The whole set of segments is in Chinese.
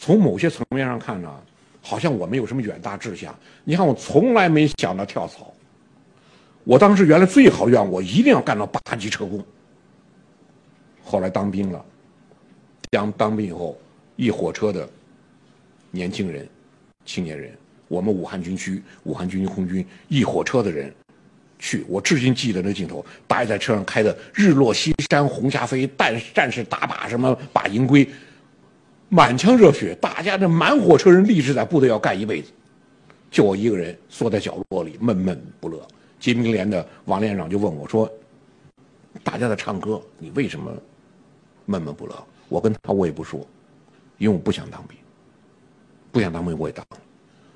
从某些层面上看呢，好像我没有什么远大志向。你看，我从来没想到跳槽。我当时原来最好愿望，我一定要干到八级车工。后来当兵了，当当兵以后，一火车的年轻人、青年人，我们武汉军区、武汉军区空军一火车的人去，我至今记得那镜头，大家在车上开的日落西山红霞飞，战战士打靶什么靶营归，满腔热血，大家这满火车人立志在部队要干一辈子，就我一个人缩在角落里闷闷不乐。金兵连的王连长就问我说：“大家在唱歌，你为什么闷闷不乐？”我跟他我也不说，因为我不想当兵，不想当兵我也当了，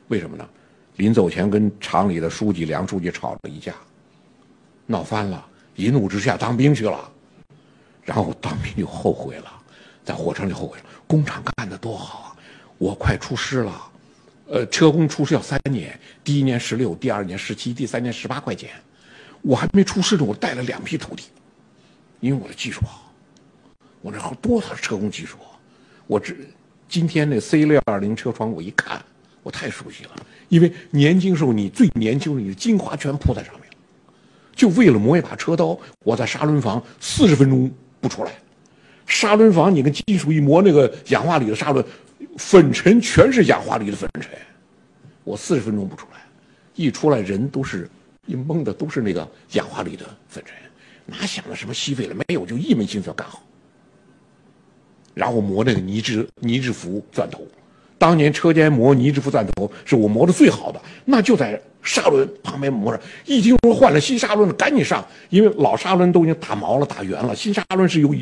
为什么呢？临走前跟厂里的书记梁书记吵了一架，闹翻了，一怒之下当兵去了，然后当兵就后悔了，在火车上就后悔了，工厂干的多好啊，我快出师了。呃，车工出师要三年，第一年十六，第二年十七，第三年十八块钱。我还没出师呢，我带了两批徒弟，因为我的技术好。我那好多少车工技术，我这今天那 C 六二零车窗，我一看，我太熟悉了。因为年轻时候你最年轻的，你的精华全扑在上面就为了磨一把车刀，我在砂轮房四十分钟不出来。砂轮房你跟金属一磨，那个氧化铝的砂轮。粉尘全是氧化铝的粉尘，我四十分钟不出来，一出来人都是一懵的，都是那个氧化铝的粉尘，哪想着什么吸废了？没有，就一门心思要干好。然后磨那个泥质泥质幅钻头，当年车间磨泥质幅钻头是我磨的最好的，那就在砂轮旁边磨着。一听说换了新砂轮了，赶紧上，因为老砂轮都已经打毛了、打圆了，新砂轮是有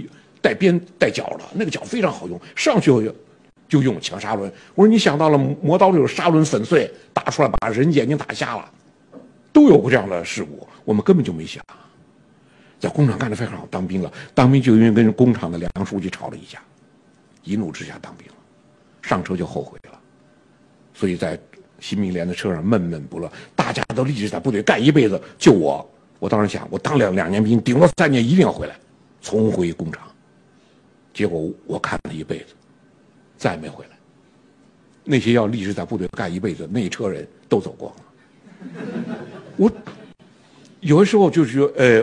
带边带角的，那个角非常好用，上去。就用抢砂轮，我说你想到了磨刀里有砂轮粉碎打出来把人眼睛打瞎了，都有过这样的事故，我们根本就没想。在工厂干得非常好，当兵了，当兵就因为跟工厂的梁书记吵了一架，一怒之下当兵了，上车就后悔了，所以在新兵连的车上闷闷不乐，大家都立志在部队干一辈子，就我，我当时想，我当两两年兵，顶多三年一定要回来，重回工厂，结果我看了一辈子。再也没回来。那些要立志在部队干一辈子那一车人都走光了。我有的时候就是说，呃，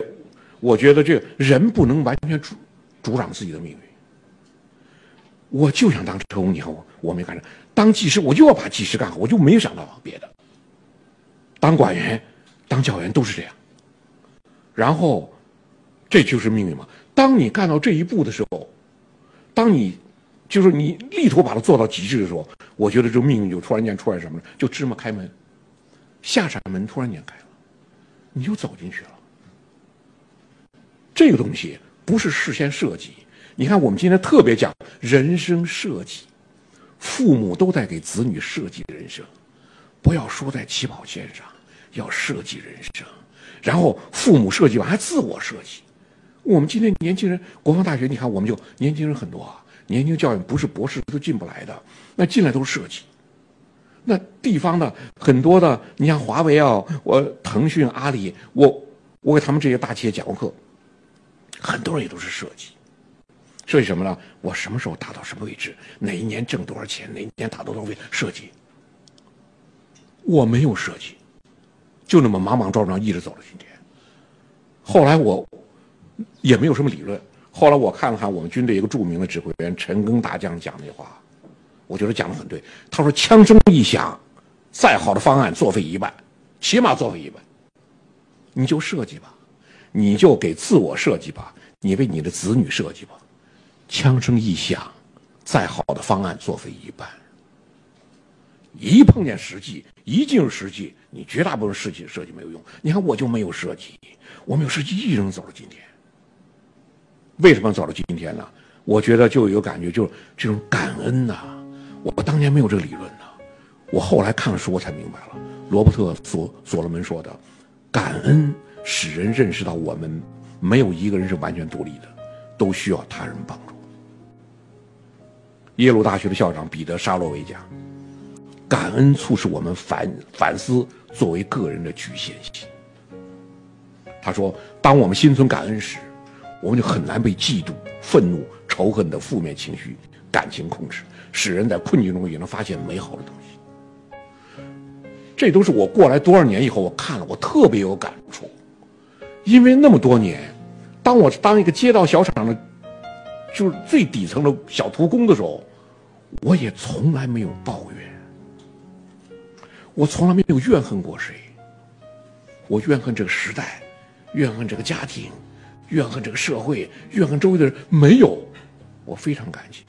我觉得这人不能完全主主掌自己的命运。我就想当车工，你看我我没干成；当技师，我就要把技师干好，我就没有想到别的。当管员、当教员都是这样。然后，这就是命运嘛。当你干到这一步的时候，当你。就是你力图把它做到极致的时候，我觉得这命运就突然间出来什么了？就芝麻开门，下扇门突然间开了，你就走进去了。这个东西不是事先设计。你看，我们今天特别讲人生设计，父母都在给子女设计人生，不要输在起跑线上，要设计人生。然后父母设计完还自我设计。我们今天年轻人，国防大学，你看我们就年轻人很多啊。年轻教育不是博士都进不来的，那进来都是设计。那地方的很多的，你像华为啊，我腾讯、阿里，我我给他们这些大企业讲过课，很多人也都是设计。设计什么呢？我什么时候达到什么位置？哪一年挣多少钱？哪一年达到多少位？设计。我没有设计，就那么莽莽撞撞一直走到今天。后来我也没有什么理论。后来我看了看我们军队一个著名的指挥员陈赓大将讲那话，我觉得讲的很对。他说：“枪声一响，再好的方案作废一半，起码作废一半。你就设计吧，你就给自我设计吧，你为你的子女设计吧。枪声一响，再好的方案作废一半。一碰见实际，一进入实际，你绝大部分设计设计没有用。你看我就没有设计，我没有设计，一人走到今天。”为什么走到今天呢？我觉得就有感觉，就是这种感恩呐。我当年没有这个理论呢，我后来看了书我才明白了。罗伯特所所罗门说的，感恩使人认识到我们没有一个人是完全独立的，都需要他人帮助。耶鲁大学的校长彼得沙洛维讲，感恩促使我们反反思作为个人的局限性。他说，当我们心存感恩时。我们就很难被嫉妒、愤怒、仇恨的负面情绪、感情控制。使人在困境中也能发现美好的东西。这都是我过来多少年以后，我看了我特别有感触。因为那么多年，当我当一个街道小厂的，就是最底层的小徒工的时候，我也从来没有抱怨，我从来没有怨恨过谁。我怨恨这个时代，怨恨这个家庭，怨恨这个社会，怨恨周围的人，没有，我非常感激。